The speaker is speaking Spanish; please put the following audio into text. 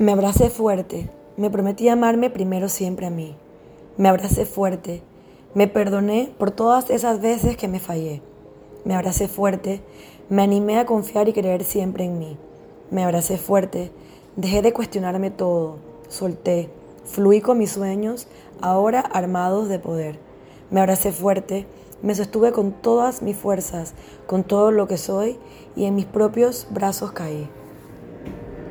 Me abracé fuerte, me prometí amarme primero siempre a mí. Me abracé fuerte, me perdoné por todas esas veces que me fallé. Me abracé fuerte, me animé a confiar y creer siempre en mí. Me abracé fuerte, dejé de cuestionarme todo, solté, fluí con mis sueños, ahora armados de poder. Me abracé fuerte, me sostuve con todas mis fuerzas, con todo lo que soy y en mis propios brazos caí.